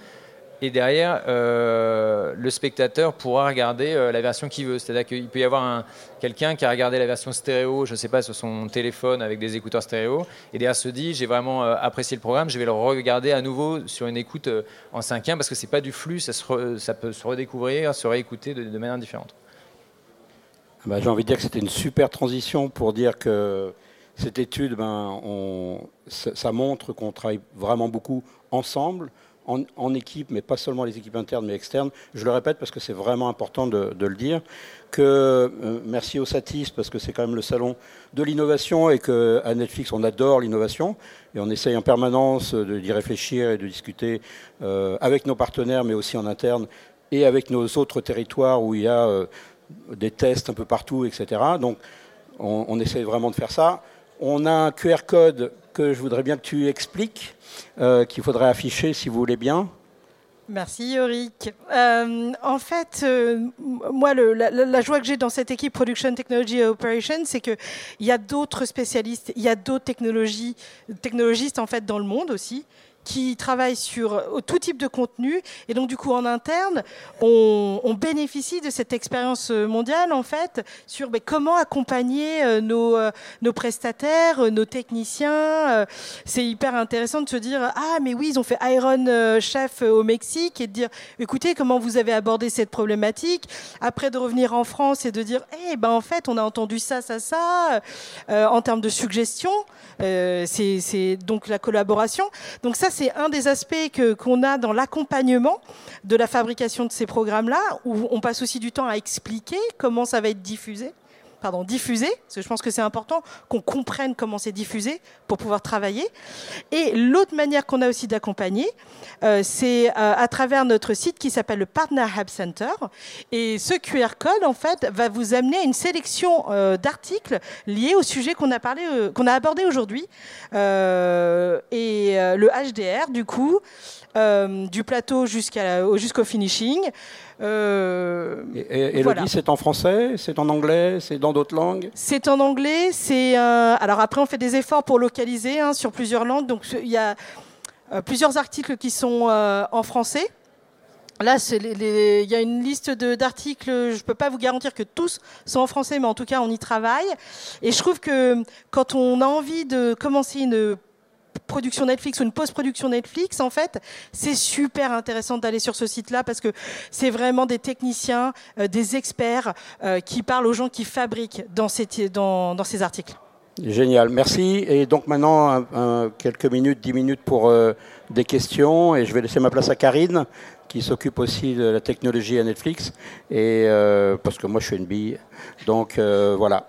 et derrière, euh, le spectateur pourra regarder euh, la version qu'il veut. C'est-à-dire qu'il peut y avoir quelqu'un qui a regardé la version stéréo, je ne sais pas, sur son téléphone avec des écouteurs stéréo, et derrière se dit, j'ai vraiment euh, apprécié le programme, je vais le regarder à nouveau sur une écoute en 5.1 parce que ce n'est pas du flux, ça, peut se redécouvrir, se réécouter de, de manière différente. Ah bah, j'ai envie de dire que c'était une super transition pour dire que cette étude, ben, ça montre qu'on travaille vraiment beaucoup ensemble en, équipe, mais pas seulement les équipes internes, mais externes. Je le répète parce que c'est vraiment important de, le dire. Que euh, merci au Satis parce que c'est quand même le salon de l'innovation et qu'à Netflix on adore l'innovation et on essaye en permanence d'y réfléchir et de discuter euh, avec nos partenaires, mais aussi en interne et avec nos autres territoires où il y a euh, des tests un peu partout, etc. Donc on, on essaye vraiment de faire ça. On a un QR code que je voudrais bien que tu expliques, euh, qu'il faudrait afficher si vous voulez bien. Merci Yorick. Euh, en fait, euh, moi, la, joie que j'ai dans cette équipe Production Technology Operation, c'est qu'il y a d'autres spécialistes, il y a d'autres technologistes en fait dans le monde aussi, qui travaille sur tout type de contenu. Et donc, du coup, en interne, on, bénéficie de cette expérience mondiale, en fait, sur ben, comment accompagner nos, nos prestataires, nos techniciens. C'est hyper intéressant de se dire, ah, mais oui, ils ont fait Iron Chef au Mexique et de dire, écoutez, comment vous avez abordé cette problématique? Après, de revenir en France et de dire, eh ben, en fait, on a entendu ça, ça, ça, en termes de suggestions. Euh, c'est donc la collaboration. Donc ça, c'est un des aspects qu'on a dans l'accompagnement de la fabrication de ces programmes-là, où on passe aussi du temps à expliquer comment ça va être diffusé pardon, diffuser, parce que je pense que c'est important qu'on comprenne comment c'est diffusé pour pouvoir travailler. Et l'autre manière qu'on a aussi d'accompagner, euh, c'est euh, à travers notre site qui s'appelle le Partner Hub Center. Et ce QR code, en fait, va vous amener à une sélection euh, d'articles liés au sujet qu'on a, parlé, qu'on a abordé aujourd'hui. et le HDR, du coup, du plateau jusqu'au finishing. Euh, et, Elodie, c'est en français, c'est en anglais, c'est dans d'autres langues? C'est en anglais. C'est alors après, on fait des efforts pour localiser hein, sur plusieurs langues. Donc il y a euh, plusieurs articles qui sont euh, en français. Là, il y a une liste d'articles, je ne peux pas vous garantir que tous sont en français, mais en tout cas, on y travaille. Et je trouve que quand on a envie de commencer une production Netflix ou une post-production Netflix, en fait, c'est super intéressant d'aller sur ce site-là parce que c'est vraiment des techniciens, euh, des experts euh, qui parlent aux gens qui fabriquent dans ces, dans, dans ces articles. Génial, merci. Et donc maintenant, quelques minutes, dix minutes pour euh, des questions. Et je vais laisser ma place à Karine, qui s'occupe aussi de la technologie à Netflix. Et parce que moi, je suis une bille. Donc voilà.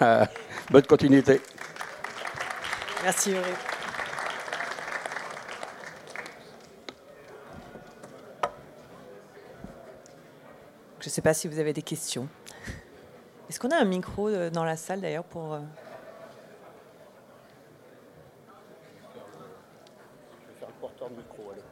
[laughs] Bonne continuité. Merci, Je ne sais pas si vous avez des questions. Est-ce qu'on a un micro euh, dans la salle d'ailleurs pour... Je vais faire le porteur de micro, allez.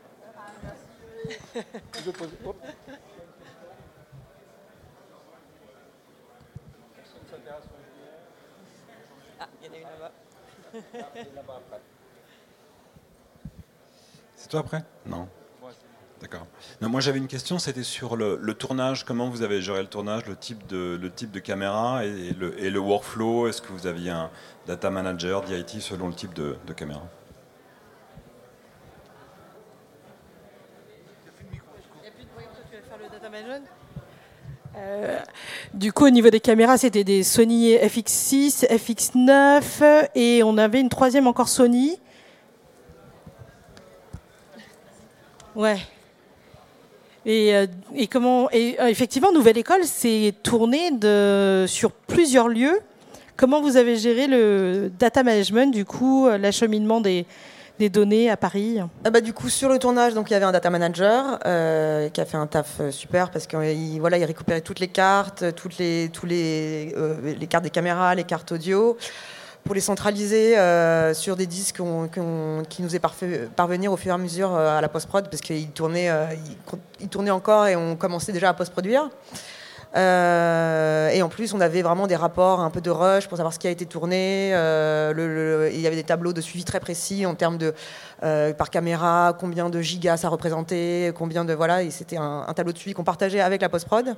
Ah, il y en a une là-bas. C'est toi après? Non. D'accord. moi j'avais une question, c'était sur le, tournage. Comment vous avez géré le tournage, le type de, caméra et le, et le workflow? Est-ce que vous aviez un data manager, DIT, selon le type de, caméra? Euh, du coup, au niveau des caméras, c'était des Sony FX6, FX9 et on avait une troisième encore Sony. Ouais. Euh, et, comment euh, effectivement, Nouvelle École s'est tournée sur plusieurs lieux. Comment vous avez géré le data management, du coup, euh, l'acheminement des, données à Paris? Ah bah, Du coup, sur le tournage, donc, il y avait un data manager qui a fait un taf super parce qu'il voilà, il récupérait toutes les cartes, toutes les, les, les cartes des caméras, les cartes audio pour les centraliser euh, sur des disques qui nous est parvenir au fur et à mesure euh, à la post-prod, parce qu'ils tournaient, euh, tournaient encore et on commençait déjà à post-produire. et en plus, on avait vraiment des rapports, un peu de rush pour savoir ce qui a été tourné. il y avait des tableaux de suivi très précis en termes de par caméra, combien de gigas ça représentait, combien de voilà. C'était un, tableau de suivi qu'on partageait avec la post-prod.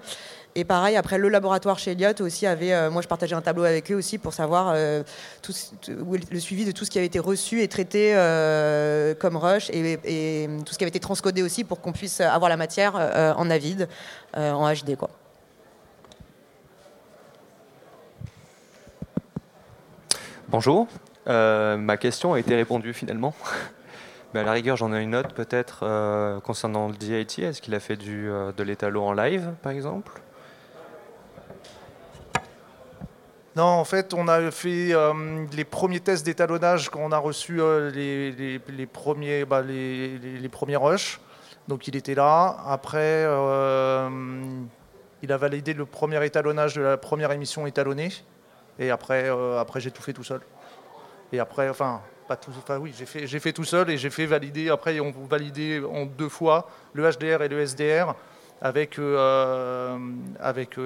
Et pareil, après le laboratoire chez Elliott aussi avait, euh, moi je partageais un tableau avec eux aussi pour savoir euh, tout, le suivi de tout ce qui avait été reçu et traité euh, comme rush et, tout ce qui avait été transcodé aussi pour qu'on puisse avoir la matière en Avid, en HD quoi. Bonjour, ma question a été répondue finalement. [laughs] Mais à la rigueur, j'en ai une autre peut-être concernant le DIT. Est-ce qu'il a fait du, de l'étalo en live, par exemple? Non, en fait, on a fait euh, les premiers tests d'étalonnage quand on a reçu euh, les, premiers, bah, les, premiers rushs. Donc il était là. Après, euh, il a validé le premier étalonnage de la première émission étalonnée. Et après, après j'ai tout fait tout seul. Et après, enfin, pas tout, enfin oui, j'ai fait, tout seul et j'ai fait valider. Après, on validé en deux fois le HDR et le SDR avec, avec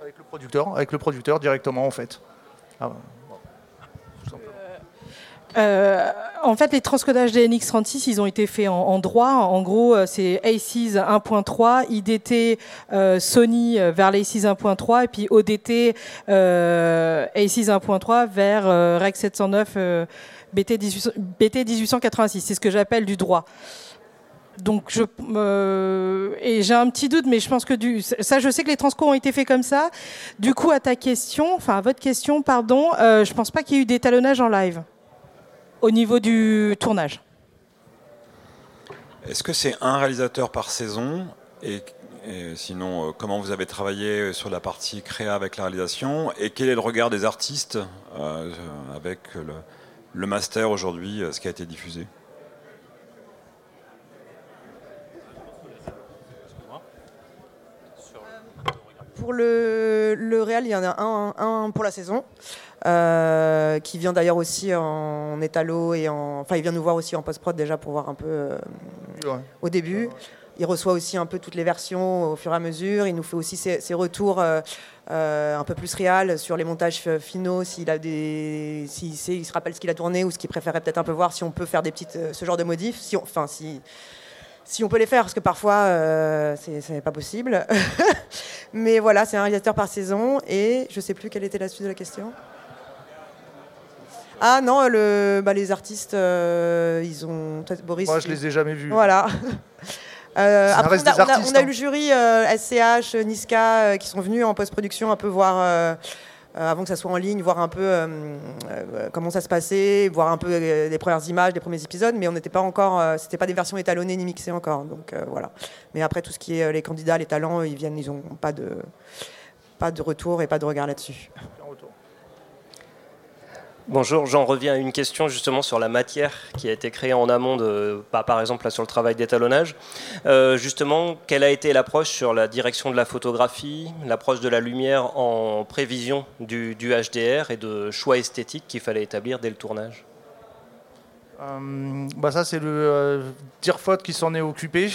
avec le producteur, avec le producteur directement en fait. Ah, Euh, en fait, les transcodages des NX36, ils ont été faits en, droit. En gros, euh, c'est ACES 1.3, IDT euh, Sony vers l'ACES 1.3 et puis ODT ACES 1.3 vers REC 709 BT, 1886. C'est ce que j'appelle du droit. Donc j'ai un petit doute, mais je pense que ça, je sais que les transcours ont été faits comme ça. Du coup, à ta question, enfin à votre question, pardon, je pense pas qu'il y ait eu d'étalonnage en live au niveau du tournage. Est-ce que c'est un réalisateur par saison et, sinon, euh, comment vous avez travaillé sur la partie créa avec la réalisation Et quel est le regard des artistes euh, avec le, master aujourd'hui, euh, ce qui a été diffusé? Pour le, le réel, il y en a un, un pour la saison. Euh, qui vient d'ailleurs aussi en étalo et en. Enfin, il vient nous voir aussi en post-prod déjà pour voir un peu euh, au début. Il reçoit aussi un peu toutes les versions au fur et à mesure. Il nous fait aussi ses, retours euh, un peu plus réels sur les montages finaux, s'il a des, s'il il se rappelle ce qu'il a tourné ou ce qu'il préférait peut-être un peu voir, si on peut faire des petites, ce genre de modifs. Si enfin, si, si on peut les faire, parce que parfois, ce n'est pas possible. [laughs] Mais voilà, c'est un réalisateur par saison. Et je ne sais plus quelle était la suite de la question. Ah non, le, bah, les artistes, euh, ils ont. Boris. Moi, je les ai jamais vus. Voilà. [laughs] Euh, après, on, a, on, a, eu hein. le jury SCH, euh, Niska, qui sont venus en post-production un peu voir. avant que ça soit en ligne, voir un peu comment ça se passait, voir un peu les premières images, les premiers épisodes, mais on n'était pas encore, c'était pas des versions étalonnées ni mixées encore, donc voilà. Mais après tout ce qui est les candidats, les talents, ils viennent, ils ont pas de pas de retour et pas de regard là-dessus. Bonjour, j'en reviens à une question justement sur la matière qui a été créée en amont, de, par exemple sur le travail d'étalonnage. Euh, justement, quelle a été l'approche sur la direction de la photographie, l'approche de la lumière en prévision du, HDR et de choix esthétiques qu'il fallait établir dès le tournage? Euh, bah Ça, c'est le euh, Tirfot qui s'en est occupé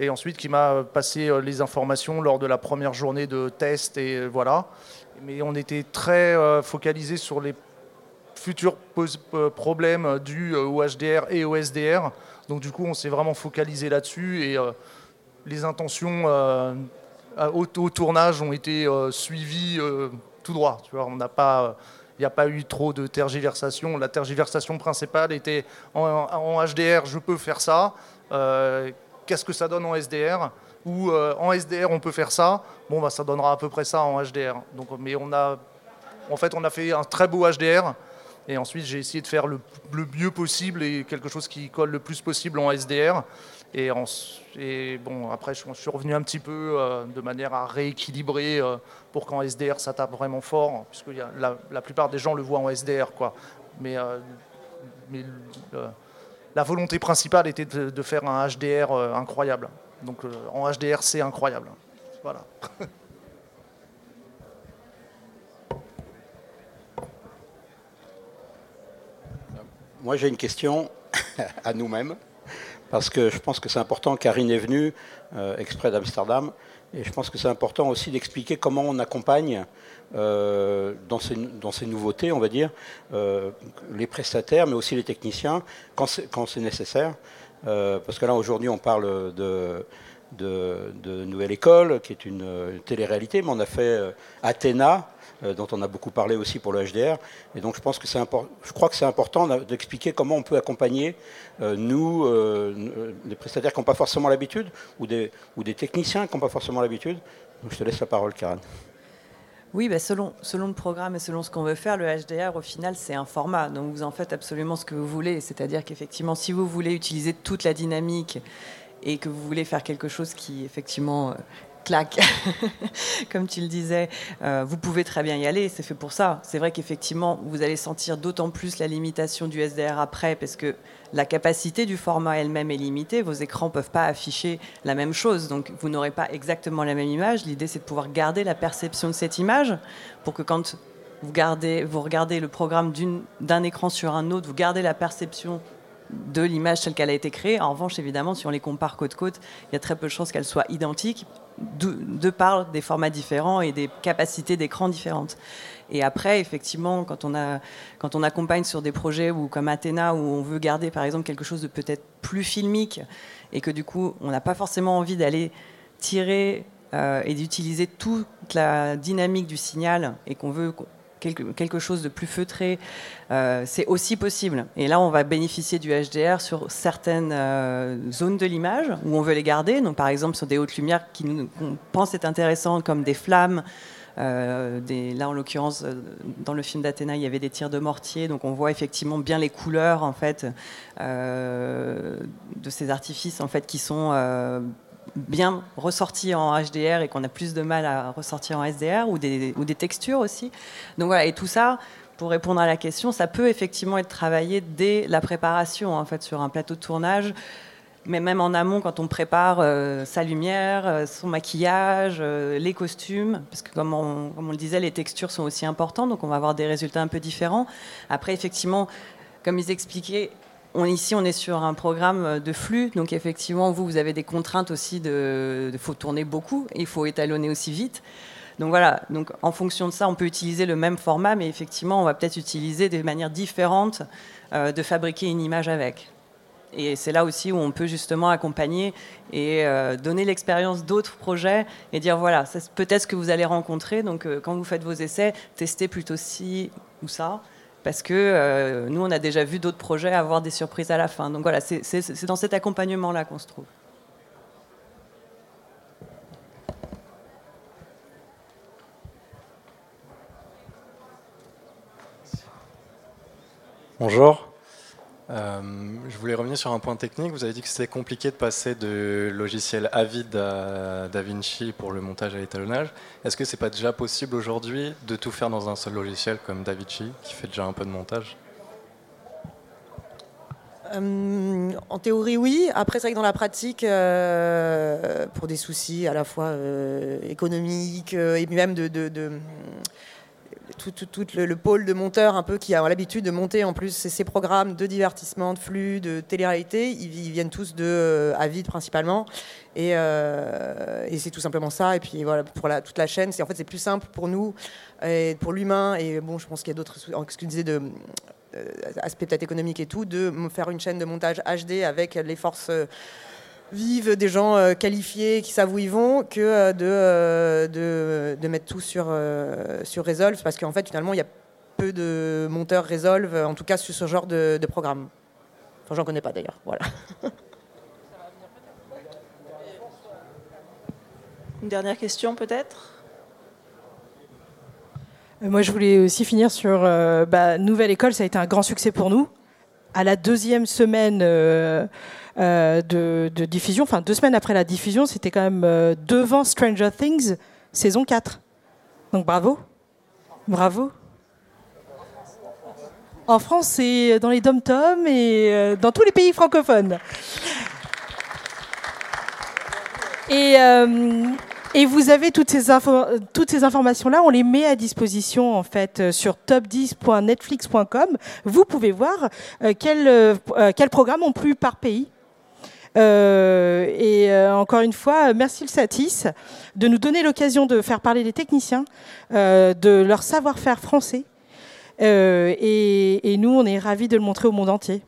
et ensuite qui m'a passé les informations lors de la première journée de test et voilà. Mais on était très focalisé sur les futurs euh, problèmes dus euh, au HDR et au SDR. Donc du coup, on s'est vraiment focalisé là-dessus et euh, les intentions au, tournage ont été suivies tout droit. Tu vois, on n'a pas il n'y a pas eu trop de tergiversation. La tergiversation principale était en, HDR, je peux faire ça. Qu'est-ce que ça donne en SDR Ou en SDR, on peut faire ça. Bon, bah, ça donnera à peu près ça en HDR. Donc, mais on a, en fait, on a fait un très beau HDR. Et ensuite, j'ai essayé de faire le, mieux possible et quelque chose qui colle le plus possible en SDR. Et, bon, après, je, suis revenu un petit peu euh, de manière à rééquilibrer euh, pour qu'en SDR, ça tape vraiment fort, puisque la, plupart des gens le voient en SDR. Mais, euh, la volonté principale était de, de faire un HDR incroyable. Donc en HDR, c'est incroyable. Voilà. [laughs] Moi, j'ai une question [laughs] à nous-mêmes, parce que je pense que c'est important. Karine est venue euh, exprès d'Amsterdam, et je pense que c'est important aussi d'expliquer comment on accompagne euh, dans, ces, nouveautés, on va dire, euh, les prestataires, mais aussi les techniciens, quand c'est nécessaire. parce que là, aujourd'hui, on parle de, de, Nouvelle École, qui est une, télé-réalité, mais on a fait Athéna, dont on a beaucoup parlé aussi pour le HDR. Et donc je pense que c'est je crois que c'est important d'expliquer comment on peut accompagner euh, nous, euh, des prestataires qui n'ont pas forcément l'habitude, ou des, ou des techniciens qui n'ont pas forcément l'habitude. Donc je te laisse la parole, Karen. Oui, bah, selon, selon le programme et selon ce qu'on veut faire, le HDR, au final, c'est un format. Donc vous en faites absolument ce que vous voulez. C'est-à-dire qu'effectivement, si vous voulez utiliser toute la dynamique et que vous voulez faire quelque chose qui, effectivement, claque, [laughs] comme tu le disais, euh, vous pouvez très bien y aller, c'est fait pour ça. C'est vrai qu'effectivement, vous allez sentir d'autant plus la limitation du SDR après, parce que la capacité du format elle-même est limitée, vos écrans ne peuvent pas afficher la même chose, donc vous n'aurez pas exactement la même image. L'idée, c'est de pouvoir garder la perception de cette image, pour que quand vous, vous regardez le programme d'un écran sur un autre, vous gardez la perception de l'image telle qu'elle a été créée. En revanche, évidemment, si on les compare côte-côte, il y a très peu de chances qu'elles soient identiques de, de par des formats différents et des capacités d'écran différentes. Et après, effectivement, quand on, a, quand on accompagne sur des projets ou comme Athéna, où on veut garder par exemple quelque chose de peut-être plus filmique, et que du coup, on n'a pas forcément envie d'aller tirer euh, et d'utiliser toute la dynamique du signal, et qu'on veut quelque, chose de plus feutré, euh, c'est aussi possible. Et là, on va bénéficier du HDR sur certaines euh, zones de l'image où on veut les garder. Donc, par exemple, sur des hautes lumières qui nous, pense être intéressantes, comme des flammes, euh, là, en l'occurrence, dans le film d'Athéna, il y avait des tirs de mortier, donc on voit effectivement bien les couleurs en fait de ces artifices en fait qui sont bien ressortis en HDR et qu'on a plus de mal à ressortir en SDR ou des, ou des textures aussi. Donc voilà, et tout ça. Pour répondre à la question, ça peut effectivement être travaillé dès la préparation, en fait, sur un plateau de tournage mais même en amont, quand on prépare euh, sa lumière, euh, son maquillage, euh, les costumes, parce que comme comme on, le disait, les textures sont aussi importantes, donc on va avoir des résultats un peu différents. Après, effectivement, comme ils expliquaient, ici, on est sur un programme de flux, donc effectivement, vous, vous avez des contraintes aussi de, il faut tourner beaucoup, il faut étalonner aussi vite. Donc voilà, donc en fonction de ça, on peut utiliser le même format, mais effectivement, on va peut-être utiliser des manières différentes de fabriquer une image avec. Et c'est là aussi où on peut justement accompagner et euh, donner l'expérience d'autres projets et dire voilà, c'est peut-être ce que vous allez rencontrer. Donc euh, quand vous faites vos essais, testez plutôt ci ou ça. Parce que euh, nous, on a déjà vu d'autres projets avoir des surprises à la fin. Donc voilà, c'est dans cet accompagnement-là qu'on se trouve. Bonjour. Euh, je voulais revenir sur un point technique. Vous avez dit que c'était compliqué de passer de logiciel Avid à DaVinci pour le montage à l'étalonnage. Est-ce que c'est pas déjà possible aujourd'hui de tout faire dans un seul logiciel comme DaVinci qui fait déjà un peu de montage? Euh, en théorie, oui. Après, c'est vrai que dans la pratique, euh, pour des soucis à la fois économiques et même de, de tout, le, le, pôle de monteurs un peu qui a l'habitude de monter en plus ces, programmes de divertissement, de flux, de télé-réalité, ils, viennent tous de euh, Avid principalement. Et, euh, et c'est tout simplement ça. Et puis voilà, pour toute la chaîne, c'est en fait c'est plus simple pour nous pour l'humain. Et bon, je pense qu'il y a d'autres, ce que de euh, aspect peut-être économique et tout, de faire une chaîne de montage HD avec les forces vivent des gens euh, qualifiés qui savent où ils vont que euh, de, euh, de, de, mettre tout sur, sur Resolve parce qu'en fait finalement il y a peu de monteurs Resolve en tout cas sur ce genre de, de programme. Enfin j'en connais pas d'ailleurs. Voilà. [laughs] Une dernière question peut-être? Moi, je voulais aussi finir sur euh, bah, Nouvelle École. Ça a été un grand succès pour nous. À la deuxième semaine euh, euh, de, diffusion, enfin deux semaines après la diffusion, c'était quand même euh, devant Stranger Things, saison 4. Donc bravo. Bravo. En France, c'est dans les dom-toms et dans tous les pays francophones. Et, et vous avez toutes ces, informations-là, on les met à disposition en fait sur top10.netflix.com. Vous pouvez voir euh, quels euh, programmes ont plu par pays. Euh, et euh, encore une fois, merci le Satis de nous donner l'occasion de faire parler les techniciens, euh, de leur savoir-faire français. Et nous, on est ravis de le montrer au monde entier.